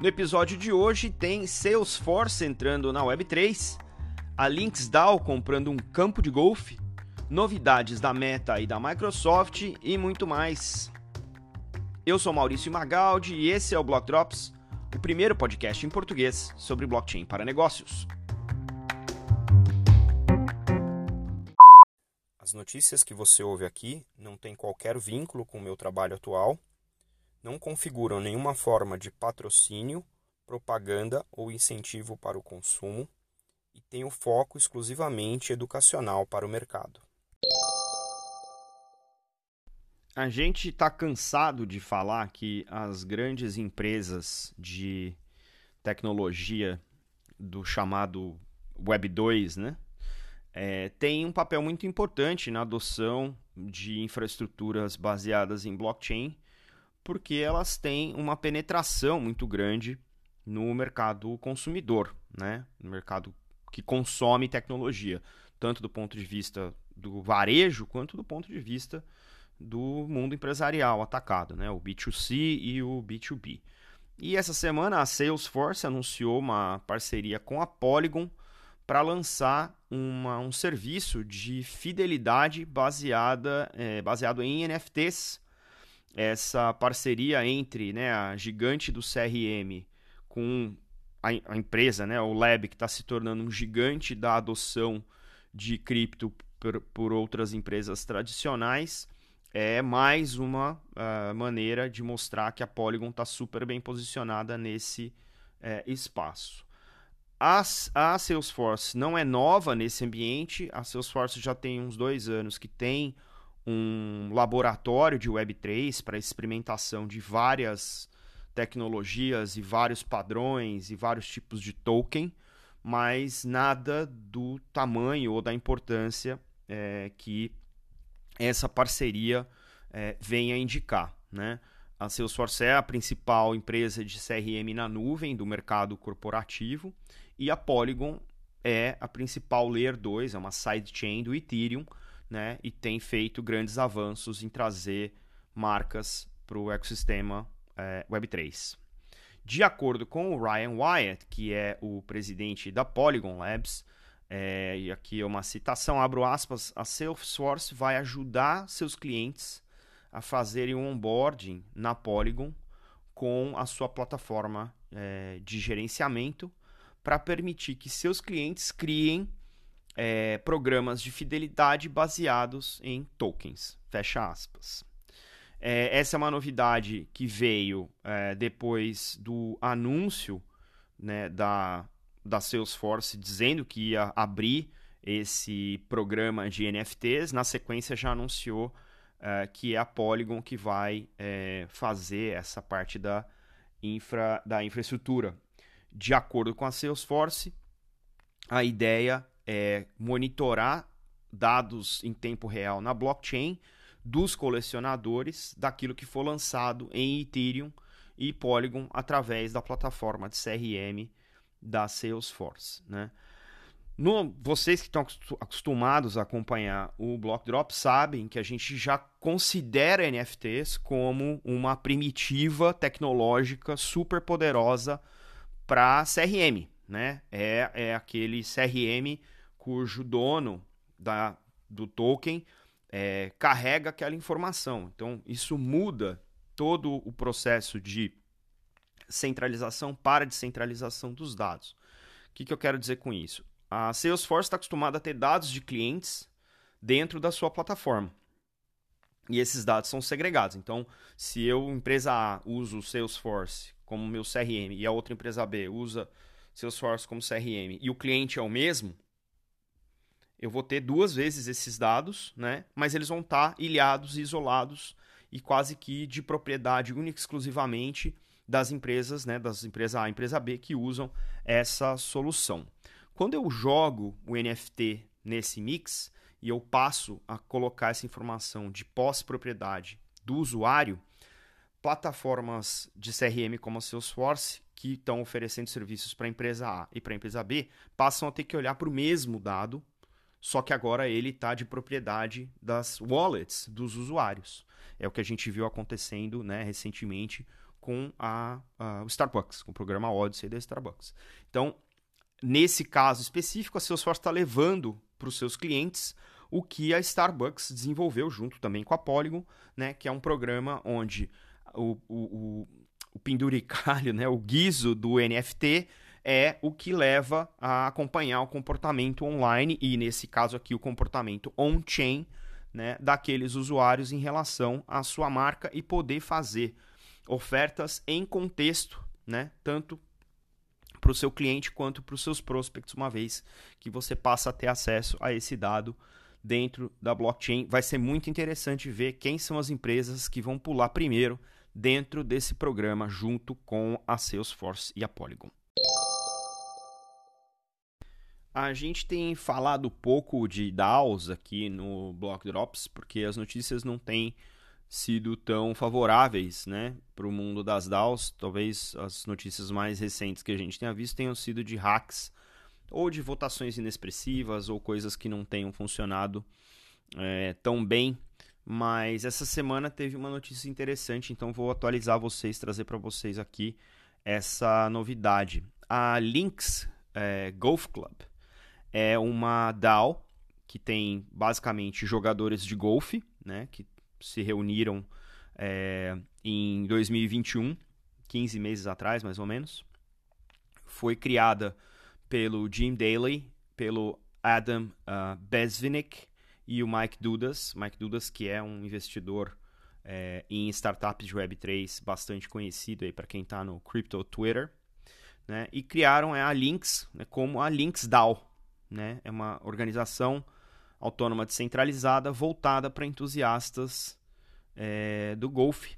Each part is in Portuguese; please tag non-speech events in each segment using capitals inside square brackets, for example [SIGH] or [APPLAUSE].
No episódio de hoje tem Salesforce entrando na Web3, a LinksDAO comprando um campo de golfe, novidades da Meta e da Microsoft e muito mais. Eu sou Maurício Magaldi e esse é o Block Drops, o primeiro podcast em português sobre blockchain para negócios. As notícias que você ouve aqui não têm qualquer vínculo com o meu trabalho atual não configuram nenhuma forma de patrocínio, propaganda ou incentivo para o consumo e têm o foco exclusivamente educacional para o mercado. A gente está cansado de falar que as grandes empresas de tecnologia do chamado Web 2, né, é, têm um papel muito importante na adoção de infraestruturas baseadas em blockchain porque elas têm uma penetração muito grande no mercado consumidor, né? no mercado que consome tecnologia, tanto do ponto de vista do varejo quanto do ponto de vista do mundo empresarial atacado, né? o B2C e o B2B. E essa semana a Salesforce anunciou uma parceria com a Polygon para lançar uma, um serviço de fidelidade baseada, é, baseado em NFTs essa parceria entre né, a gigante do CRM com a, empresa, né, o Lab, que está se tornando um gigante da adoção de cripto por, por outras empresas tradicionais, é mais uma uh, maneira de mostrar que a Polygon está super bem posicionada nesse uh, espaço. A Salesforce não é nova nesse ambiente, a Salesforce já tem uns dois anos que tem um laboratório de Web3 para experimentação de várias tecnologias e vários padrões e vários tipos de token, mas nada do tamanho ou da importância é, que essa parceria é, venha indicar. Né? A Salesforce é a principal empresa de CRM na nuvem do mercado corporativo e a Polygon é a principal Layer 2, é uma sidechain do Ethereum, né, e tem feito grandes avanços em trazer marcas para o ecossistema é, Web3. De acordo com o Ryan Wyatt, que é o presidente da Polygon Labs, é, e aqui é uma citação, abro aspas, a Salesforce vai ajudar seus clientes a fazerem um onboarding na Polygon com a sua plataforma é, de gerenciamento para permitir que seus clientes criem é, programas de fidelidade baseados em tokens. Fecha aspas. É, essa é uma novidade que veio é, depois do anúncio né, da, da Salesforce dizendo que ia abrir esse programa de NFTs. Na sequência, já anunciou é, que é a Polygon que vai é, fazer essa parte da, infra, da infraestrutura. De acordo com a Salesforce, a ideia é, monitorar dados em tempo real na blockchain dos colecionadores daquilo que for lançado em Ethereum e Polygon através da plataforma de CRM da Salesforce. Né? No, vocês que estão acostumados a acompanhar o Block Drop sabem que a gente já considera NFTs como uma primitiva tecnológica super poderosa para CRM. Né? É, é aquele CRM cujo dono da, do token é, carrega aquela informação. Então, isso muda todo o processo de centralização para descentralização dos dados. O que, que eu quero dizer com isso? A Salesforce está acostumada a ter dados de clientes dentro da sua plataforma. E esses dados são segregados. Então, se eu, empresa A, uso o Salesforce como meu CRM e a outra empresa B usa Salesforce como CRM e o cliente é o mesmo, eu vou ter duas vezes esses dados, né? mas eles vão estar ilhados e isolados e quase que de propriedade única e exclusivamente das empresas, né? das empresas A e empresa B que usam essa solução. Quando eu jogo o NFT nesse mix e eu passo a colocar essa informação de pós-propriedade do usuário, plataformas de CRM como a Salesforce, que estão oferecendo serviços para a empresa A e para a empresa B, passam a ter que olhar para o mesmo dado só que agora ele está de propriedade das wallets dos usuários. É o que a gente viu acontecendo né, recentemente com a, a, o Starbucks, com o programa Odyssey da Starbucks. Então, nesse caso específico, a Salesforce está levando para os seus clientes o que a Starbucks desenvolveu junto também com a Polygon, né, que é um programa onde o, o, o, o penduricalho, [LAUGHS] né, o guiso do NFT é o que leva a acompanhar o comportamento online e, nesse caso aqui, o comportamento on-chain né, daqueles usuários em relação à sua marca e poder fazer ofertas em contexto, né, tanto para o seu cliente quanto para os seus prospects, uma vez que você passa a ter acesso a esse dado dentro da blockchain. Vai ser muito interessante ver quem são as empresas que vão pular primeiro dentro desse programa junto com a Salesforce e a Polygon. A gente tem falado pouco de DAOs aqui no Block Drops, porque as notícias não têm sido tão favoráveis né, para o mundo das DAOs. Talvez as notícias mais recentes que a gente tenha visto tenham sido de hacks ou de votações inexpressivas ou coisas que não tenham funcionado é, tão bem. Mas essa semana teve uma notícia interessante, então vou atualizar vocês, trazer para vocês aqui essa novidade. A Lynx é, Golf Club é uma DAO que tem basicamente jogadores de golfe, né, que se reuniram é, em 2021, 15 meses atrás, mais ou menos. Foi criada pelo Jim Daly, pelo Adam uh, e o Mike Dudas. Mike Dudas, que é um investidor é, em startups de Web3 bastante conhecido aí para quem está no Crypto Twitter. Né? E criaram é, a Lynx né, como a Lynx DAO, né? É uma organização autônoma descentralizada voltada para entusiastas é, do golfe.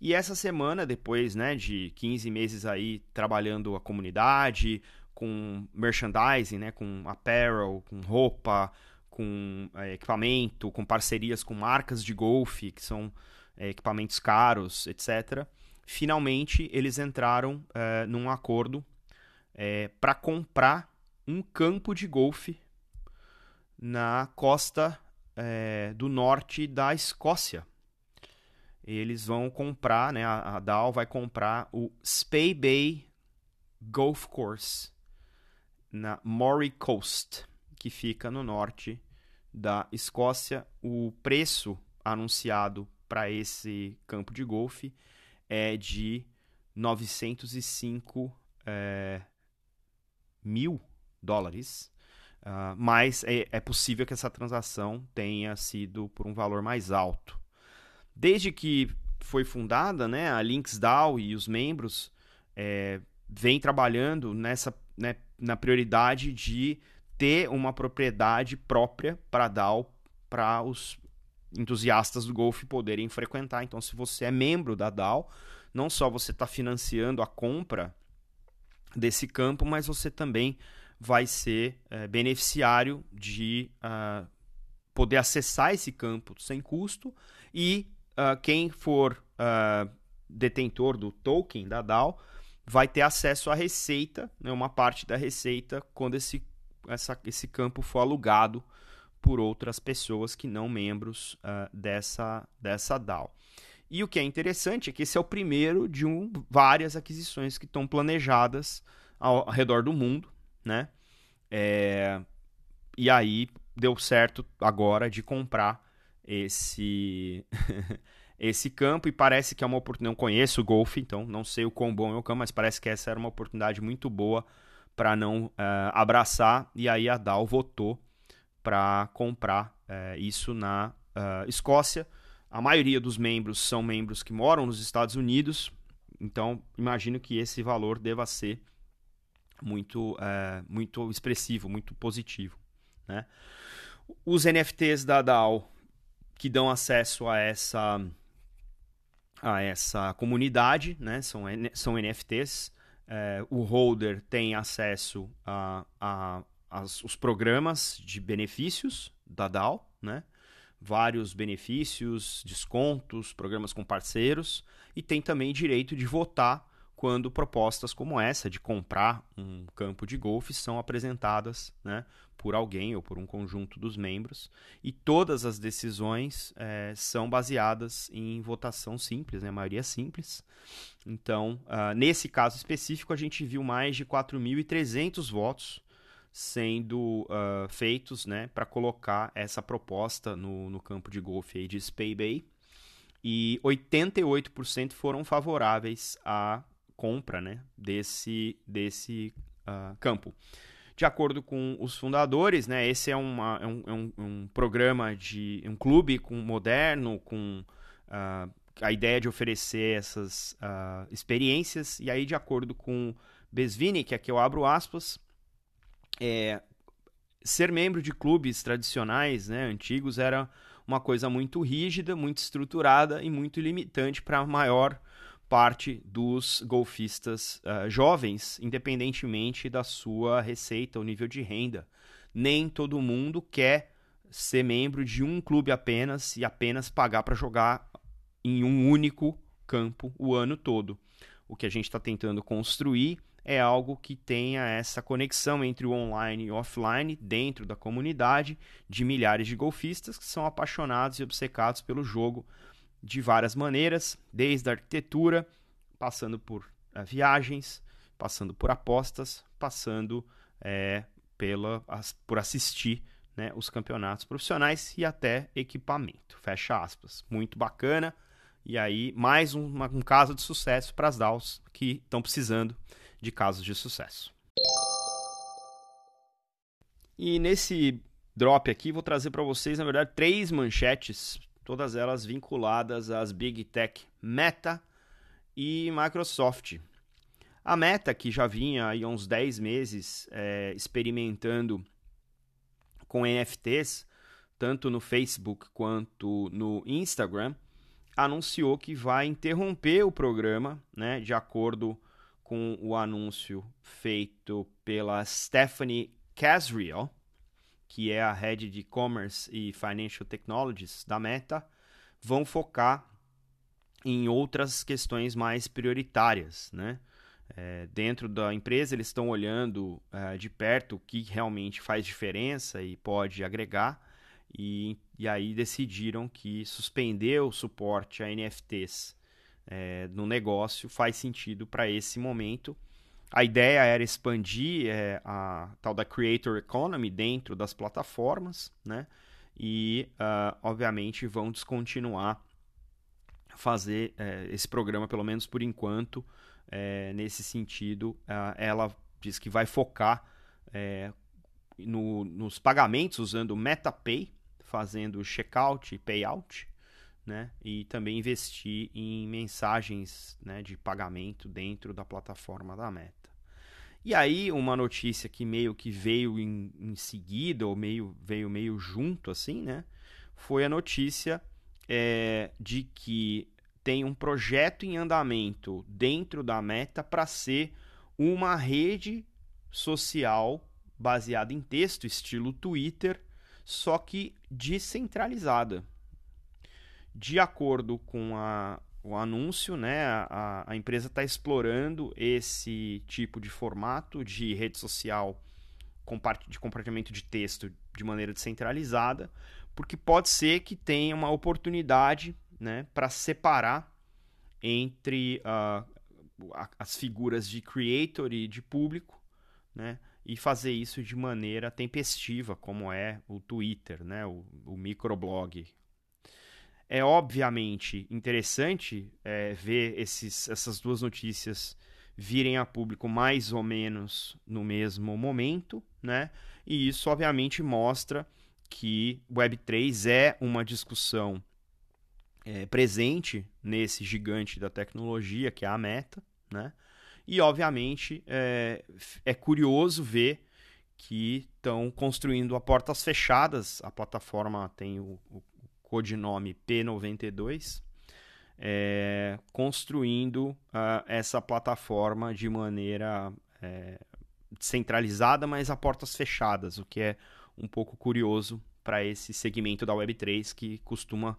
E essa semana, depois né, de 15 meses aí trabalhando a comunidade, com merchandising, né, com apparel, com roupa, com é, equipamento, com parcerias com marcas de golfe, que são é, equipamentos caros, etc. Finalmente, eles entraram é, num acordo é, para comprar um campo de golfe na costa é, do norte da Escócia. Eles vão comprar, né, a, a DAO vai comprar o Spey Bay Golf Course na Moray Coast, que fica no norte da Escócia. O preço anunciado para esse campo de golfe é de 905 é, mil dólares. Uh, mas é, é, possível que essa transação tenha sido por um valor mais alto. Desde que foi fundada, né, a LinksDAO e os membros é, vêm trabalhando nessa, né, na prioridade de ter uma propriedade própria para DAO para os entusiastas do golfe poderem frequentar. Então, se você é membro da DAO, não só você está financiando a compra desse campo, mas você também vai ser é, beneficiário de uh, poder acessar esse campo sem custo e uh, quem for uh, detentor do token da DAO vai ter acesso à receita, né, uma parte da receita quando esse, essa, esse campo for alugado por outras pessoas que não membros dessa, dessa DAO. E o que é interessante é que esse é o primeiro de um, várias aquisições que estão planejadas ao, ao redor do mundo né? É... E aí deu certo agora de comprar esse [LAUGHS] esse campo e parece que é uma oportunidade. Não conheço o golfe, então não sei o quão bom é o campo, mas parece que essa era uma oportunidade muito boa para não uh, abraçar. E aí a DAO votou para comprar uh, isso na uh, Escócia. A maioria dos membros são membros que moram nos Estados Unidos, então imagino que esse valor deva ser muito, é, muito expressivo, muito positivo. Né? Os NFTs da DAO que dão acesso a essa, a essa comunidade né? são, são NFTs. É, o holder tem acesso a, a, a, os programas de benefícios da DAO, né? vários benefícios, descontos, programas com parceiros, e tem também direito de votar quando propostas como essa de comprar um campo de golfe são apresentadas né, por alguém ou por um conjunto dos membros e todas as decisões é, são baseadas em votação simples, né, maioria simples. Então, uh, nesse caso específico, a gente viu mais de 4.300 votos sendo uh, feitos né, para colocar essa proposta no, no campo de golfe aí de Spey Bay e 88% foram favoráveis à compra né, desse, desse uh, campo. De acordo com os fundadores, né, esse é, uma, é, um, é um, um, programa de um clube com moderno, com uh, a ideia de oferecer essas uh, experiências. E aí, de acordo com Besvini, que aqui eu abro aspas, é, ser membro de clubes tradicionais, né, antigos, era uma coisa muito rígida, muito estruturada e muito limitante para a maior parte dos golfistas uh, jovens, independentemente da sua receita ou nível de renda. Nem todo mundo quer ser membro de um clube apenas e apenas pagar para jogar em um único campo o ano todo. O que a gente está tentando construir é algo que tenha essa conexão entre o online e o offline dentro da comunidade de milhares de golfistas que são apaixonados e obcecados pelo jogo de várias maneiras, desde a arquitetura, passando por uh, viagens, passando por apostas, passando é, pela, as, por assistir né, os campeonatos profissionais e até equipamento. Fecha aspas. Muito bacana. E aí, mais um, um caso de sucesso para as DAOs que estão precisando de casos de sucesso. E nesse drop aqui, vou trazer para vocês, na verdade, três manchetes todas elas vinculadas às Big Tech Meta e Microsoft. A Meta, que já vinha há uns 10 meses é, experimentando com NFTs, tanto no Facebook quanto no Instagram, anunciou que vai interromper o programa, né, de acordo com o anúncio feito pela Stephanie Casriel, que é a head de e-commerce e financial technologies da Meta, vão focar em outras questões mais prioritárias, né? É, dentro da empresa eles estão olhando é, de perto o que realmente faz diferença e pode agregar e, e aí decidiram que suspender o suporte a NFTs é, no negócio faz sentido para esse momento a ideia era expandir é, a tal da Creator Economy dentro das plataformas, né? E, uh, obviamente, vão descontinuar fazer é, esse programa, pelo menos por enquanto, é, nesse sentido. Uh, ela diz que vai focar é, no, nos pagamentos usando MetaPay, fazendo checkout e payout, né? E também investir em mensagens né, de pagamento dentro da plataforma da Meta. E aí, uma notícia que meio que veio em, em seguida, ou meio, veio meio junto, assim, né? Foi a notícia é, de que tem um projeto em andamento dentro da Meta para ser uma rede social baseada em texto, estilo Twitter, só que descentralizada de acordo com a, o anúncio, né, a, a empresa está explorando esse tipo de formato de rede social de compartilhamento de texto de maneira descentralizada, porque pode ser que tenha uma oportunidade né, para separar entre uh, as figuras de creator e de público, né, e fazer isso de maneira tempestiva, como é o Twitter, né, o, o microblog, é obviamente interessante é, ver esses, essas duas notícias virem a público mais ou menos no mesmo momento, né? E isso obviamente mostra que Web3 é uma discussão é, presente nesse gigante da tecnologia que é a Meta, né? E obviamente é, é curioso ver que estão construindo a portas fechadas. A plataforma tem o, o codinome P92, é, construindo uh, essa plataforma de maneira é, centralizada, mas a portas fechadas, o que é um pouco curioso para esse segmento da Web3 que costuma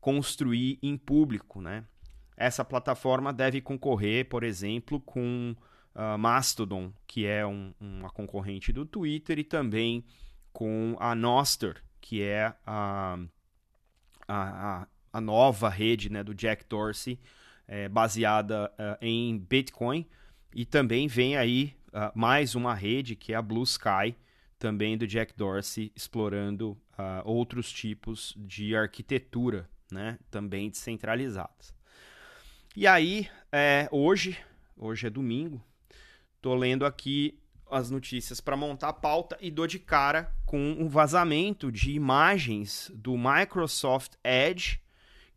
construir em público, né? essa plataforma deve concorrer, por exemplo, com uh, Mastodon, que é um, uma concorrente do Twitter, e também com a Nostr, que é a, a, a nova rede né, do Jack Dorsey, é, baseada uh, em Bitcoin. E também vem aí uh, mais uma rede, que é a Blue Sky, também do Jack Dorsey, explorando outros tipos de arquitetura, né, também descentralizadas. E aí, é, hoje, hoje é domingo, Tô lendo aqui as notícias para montar a pauta e dou de cara com um vazamento de imagens do Microsoft Edge,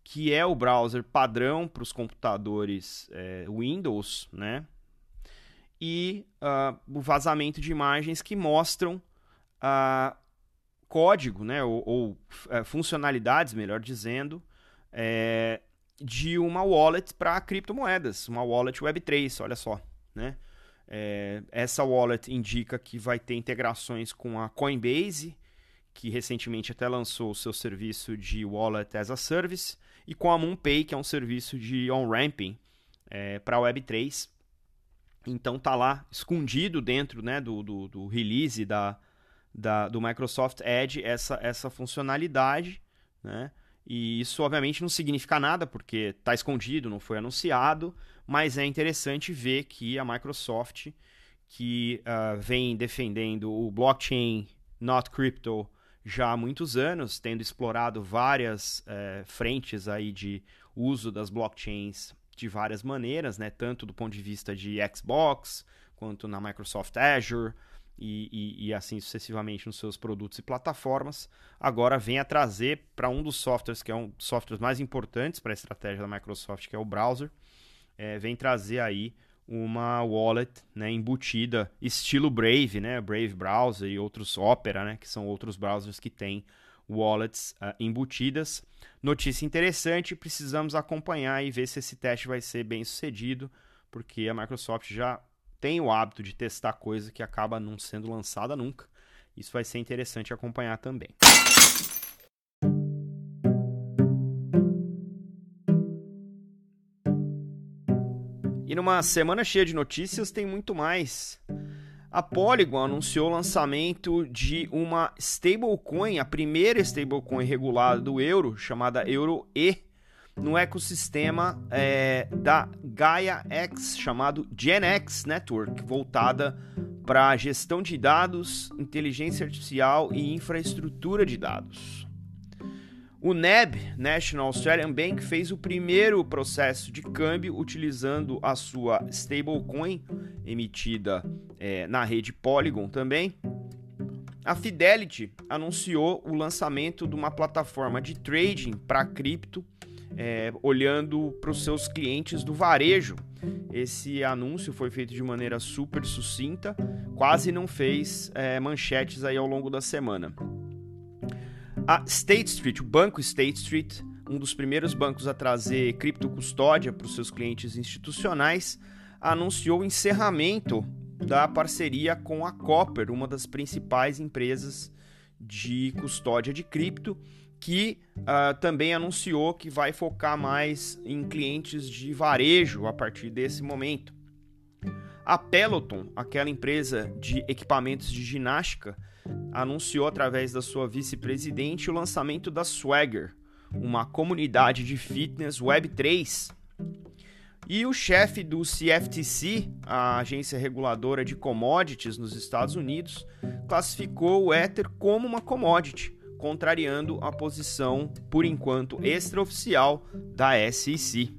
que é o browser padrão para os computadores é, Windows, né? E uh, o vazamento de imagens que mostram uh, código, né? Ou, ou uh, funcionalidades, melhor dizendo, é, de uma wallet para criptomoedas, uma wallet Web3, olha só, né? É, essa wallet indica que vai ter integrações com a Coinbase, que recentemente até lançou o seu serviço de Wallet as a Service, e com a MoonPay, que é um serviço de on-ramping é, para a Web3. Então tá lá escondido dentro né, do, do, do release da, da, do Microsoft Edge essa, essa funcionalidade. Né? E isso obviamente não significa nada, porque está escondido, não foi anunciado, mas é interessante ver que a Microsoft, que uh, vem defendendo o blockchain not crypto já há muitos anos, tendo explorado várias uh, frentes aí de uso das blockchains de várias maneiras, né? tanto do ponto de vista de Xbox, quanto na Microsoft Azure, e, e, e, assim sucessivamente nos seus produtos e plataformas, agora vem a trazer para um dos softwares que é um dos softwares mais importantes para a estratégia da Microsoft, que é o browser, é, vem trazer aí uma wallet né, embutida estilo Brave, né, Brave Browser e outros Opera, né, que são outros browsers que têm wallets uh, embutidas. Notícia interessante, precisamos acompanhar e ver se esse teste vai ser bem sucedido, porque a Microsoft já tem o hábito de testar coisa que acaba não sendo lançada nunca. Isso vai ser interessante acompanhar também. E numa semana cheia de notícias tem muito mais. A Polygon anunciou o lançamento de uma stablecoin, a primeira stablecoin regulada do euro, chamada Euro E, no ecossistema é, da Gaia X, chamado GenX Network, voltada para gestão de dados, inteligência artificial e infraestrutura de dados. O NAB, National Australian Bank, fez o primeiro processo de câmbio utilizando a sua stablecoin, emitida é, na rede Polygon também. A Fidelity anunciou o lançamento de uma plataforma de trading para cripto é, olhando para os seus clientes do varejo. Esse anúncio foi feito de maneira super sucinta, quase não fez é, manchetes aí ao longo da semana. A State Street, o banco State Street, um dos primeiros bancos a trazer criptocustódia para os seus clientes institucionais, anunciou o encerramento da parceria com a Copper, uma das principais empresas de custódia de cripto, que uh, também anunciou que vai focar mais em clientes de varejo a partir desse momento. A Peloton, aquela empresa de equipamentos de ginástica, anunciou através da sua vice-presidente o lançamento da Swagger, uma comunidade de fitness Web3. E o chefe do CFTC, a agência reguladora de commodities nos Estados Unidos, classificou o Ether como uma commodity contrariando a posição, por enquanto, extraoficial da SEC.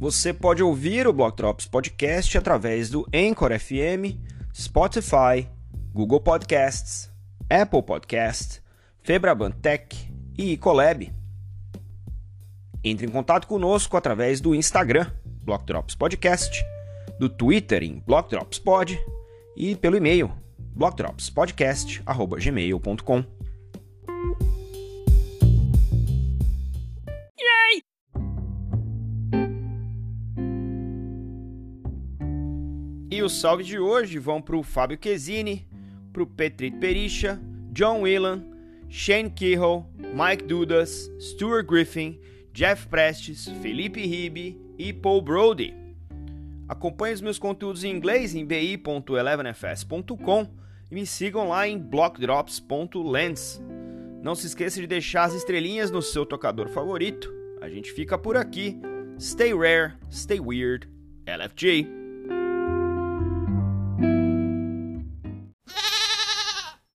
Você pode ouvir o Block Drops Podcast através do Anchor FM, Spotify, Google Podcasts, Apple Podcast, Febraban Tech e Ecolab. Entre em contato conosco através do Instagram Block Drops Podcast, do Twitter em Block Drops Pod e pelo e-mail blockdropspodcast@gmail.com. E os salve de hoje vão para o Fábio Quesini, pro Petrit Perisha, John Whelan, Shane Kehoe, Mike Dudas, Stuart Griffin, Jeff Prestes, Felipe Ribe e Paul Brody. Acompanhe os meus conteúdos em inglês em bi.elevenfs.com e me sigam lá em blockdrops.lens. Não se esqueça de deixar as estrelinhas no seu tocador favorito. A gente fica por aqui. Stay rare, stay weird. LFG.